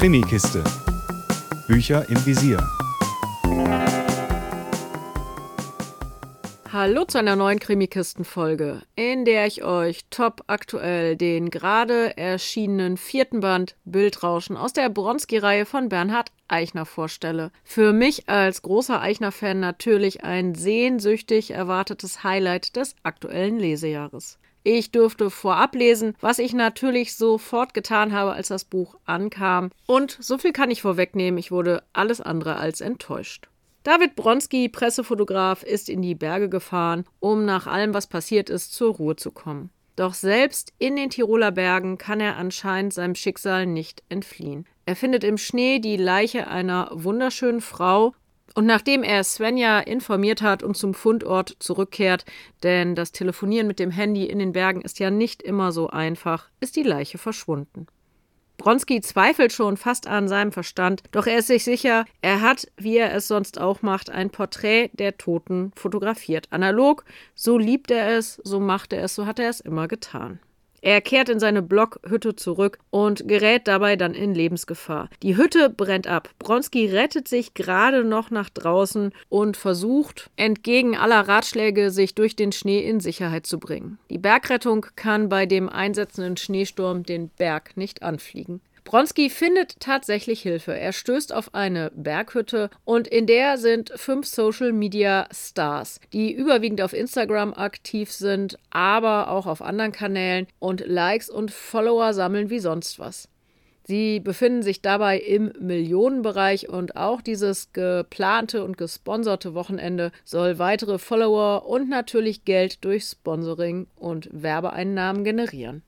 Krimikiste. Bücher im Visier. Hallo zu einer neuen Krimikisten-Folge, in der ich euch top aktuell den gerade erschienenen vierten Band Bildrauschen aus der Bronski-Reihe von Bernhard Eichner vorstelle. Für mich als großer Eichner-Fan natürlich ein sehnsüchtig erwartetes Highlight des aktuellen Lesejahres. Ich durfte vorab lesen, was ich natürlich sofort getan habe, als das Buch ankam. Und so viel kann ich vorwegnehmen, ich wurde alles andere als enttäuscht. David Bronski, Pressefotograf, ist in die Berge gefahren, um nach allem, was passiert ist, zur Ruhe zu kommen. Doch selbst in den Tiroler Bergen kann er anscheinend seinem Schicksal nicht entfliehen. Er findet im Schnee die Leiche einer wunderschönen Frau und nachdem er Svenja informiert hat und zum Fundort zurückkehrt, denn das Telefonieren mit dem Handy in den Bergen ist ja nicht immer so einfach, ist die Leiche verschwunden. Bronski zweifelt schon fast an seinem Verstand, doch er ist sich sicher, er hat, wie er es sonst auch macht, ein Porträt der Toten fotografiert. Analog, so liebt er es, so macht er es, so hat er es immer getan. Er kehrt in seine Blockhütte zurück und gerät dabei dann in Lebensgefahr. Die Hütte brennt ab. Bronski rettet sich gerade noch nach draußen und versucht, entgegen aller Ratschläge, sich durch den Schnee in Sicherheit zu bringen. Die Bergrettung kann bei dem einsetzenden Schneesturm den Berg nicht anfliegen. Bronski findet tatsächlich Hilfe. Er stößt auf eine Berghütte und in der sind fünf Social Media Stars, die überwiegend auf Instagram aktiv sind, aber auch auf anderen Kanälen und Likes und Follower sammeln wie sonst was. Sie befinden sich dabei im Millionenbereich und auch dieses geplante und gesponserte Wochenende soll weitere Follower und natürlich Geld durch Sponsoring und Werbeeinnahmen generieren.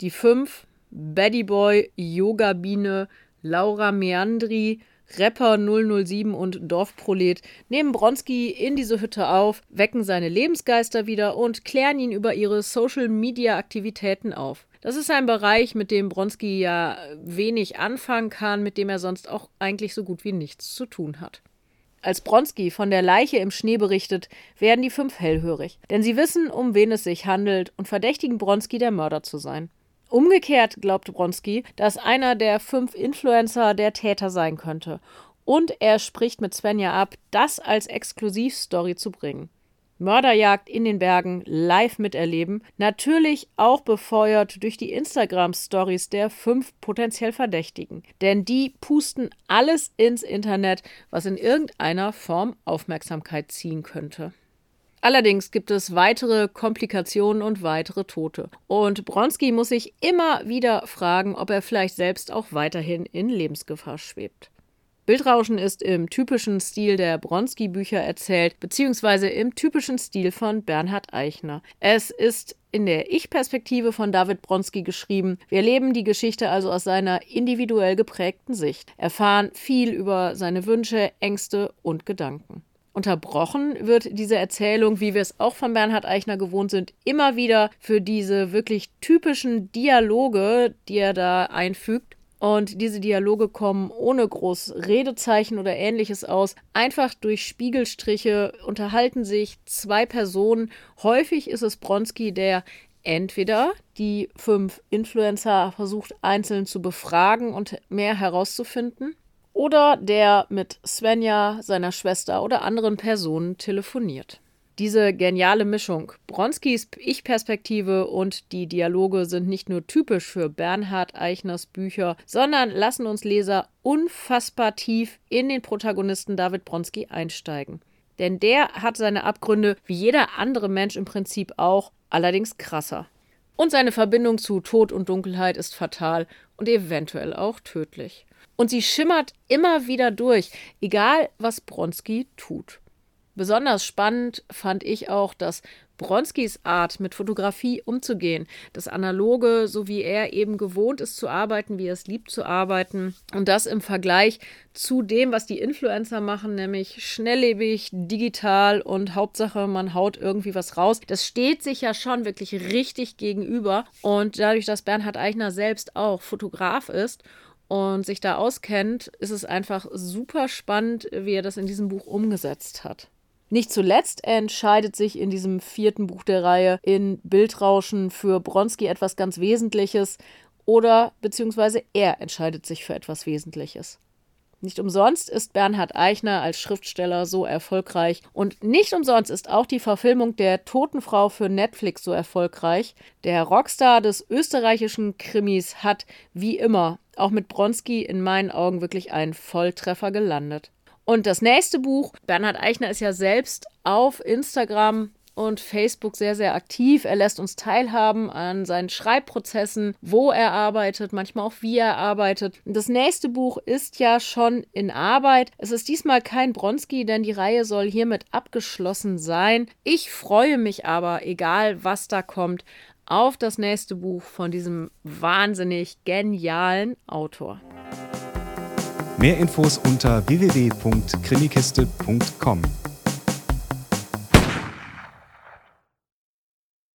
Die fünf Baddy Boy, Yoga Biene, Laura Meandri, Rapper 007 und Dorfprolet nehmen Bronski in diese Hütte auf, wecken seine Lebensgeister wieder und klären ihn über ihre Social-Media-Aktivitäten auf. Das ist ein Bereich, mit dem Bronski ja wenig anfangen kann, mit dem er sonst auch eigentlich so gut wie nichts zu tun hat. Als Bronski von der Leiche im Schnee berichtet, werden die fünf hellhörig, denn sie wissen, um wen es sich handelt und verdächtigen Bronski, der Mörder zu sein. Umgekehrt glaubt Bronski, dass einer der fünf Influencer der Täter sein könnte. Und er spricht mit Svenja ab, das als Exklusivstory zu bringen. Mörderjagd in den Bergen live miterleben, natürlich auch befeuert durch die Instagram-Stories der fünf potenziell Verdächtigen. Denn die pusten alles ins Internet, was in irgendeiner Form Aufmerksamkeit ziehen könnte. Allerdings gibt es weitere Komplikationen und weitere Tote. Und Bronski muss sich immer wieder fragen, ob er vielleicht selbst auch weiterhin in Lebensgefahr schwebt. Bildrauschen ist im typischen Stil der Bronski-Bücher erzählt, beziehungsweise im typischen Stil von Bernhard Eichner. Es ist in der Ich-Perspektive von David Bronski geschrieben. Wir erleben die Geschichte also aus seiner individuell geprägten Sicht, erfahren viel über seine Wünsche, Ängste und Gedanken. Unterbrochen wird diese Erzählung, wie wir es auch von Bernhard Eichner gewohnt sind, immer wieder für diese wirklich typischen Dialoge, die er da einfügt. Und diese Dialoge kommen ohne groß Redezeichen oder ähnliches aus. Einfach durch Spiegelstriche unterhalten sich zwei Personen. Häufig ist es Bronski, der entweder die fünf Influencer versucht einzeln zu befragen und mehr herauszufinden, oder der mit Svenja, seiner Schwester oder anderen Personen telefoniert. Diese geniale Mischung, Bronskis Ich-Perspektive und die Dialoge sind nicht nur typisch für Bernhard Eichners Bücher, sondern lassen uns Leser unfassbar tief in den Protagonisten David Bronski einsteigen. Denn der hat seine Abgründe, wie jeder andere Mensch im Prinzip auch, allerdings krasser. Und seine Verbindung zu Tod und Dunkelheit ist fatal und eventuell auch tödlich. Und sie schimmert immer wieder durch, egal was Bronski tut. Besonders spannend fand ich auch, dass Bronskis Art, mit Fotografie umzugehen, das Analoge, so wie er eben gewohnt ist zu arbeiten, wie er es liebt zu arbeiten, und das im Vergleich zu dem, was die Influencer machen, nämlich schnelllebig, digital und Hauptsache, man haut irgendwie was raus. Das steht sich ja schon wirklich richtig gegenüber. Und dadurch, dass Bernhard Eichner selbst auch Fotograf ist und sich da auskennt, ist es einfach super spannend, wie er das in diesem Buch umgesetzt hat. Nicht zuletzt entscheidet sich in diesem vierten Buch der Reihe in Bildrauschen für Bronski etwas ganz Wesentliches. oder beziehungsweise er entscheidet sich für etwas Wesentliches. Nicht umsonst ist Bernhard Eichner als Schriftsteller so erfolgreich und nicht umsonst ist auch die Verfilmung der Totenfrau für Netflix so erfolgreich. Der Rockstar des österreichischen Krimis hat, wie immer, auch mit Bronski in meinen Augen wirklich einen Volltreffer gelandet. Und das nächste Buch, Bernhard Eichner ist ja selbst auf Instagram und Facebook sehr, sehr aktiv. Er lässt uns teilhaben an seinen Schreibprozessen, wo er arbeitet, manchmal auch wie er arbeitet. Das nächste Buch ist ja schon in Arbeit. Es ist diesmal kein Bronski, denn die Reihe soll hiermit abgeschlossen sein. Ich freue mich aber, egal was da kommt, auf das nächste Buch von diesem wahnsinnig genialen Autor. Mehr Infos unter www.krimikiste.com.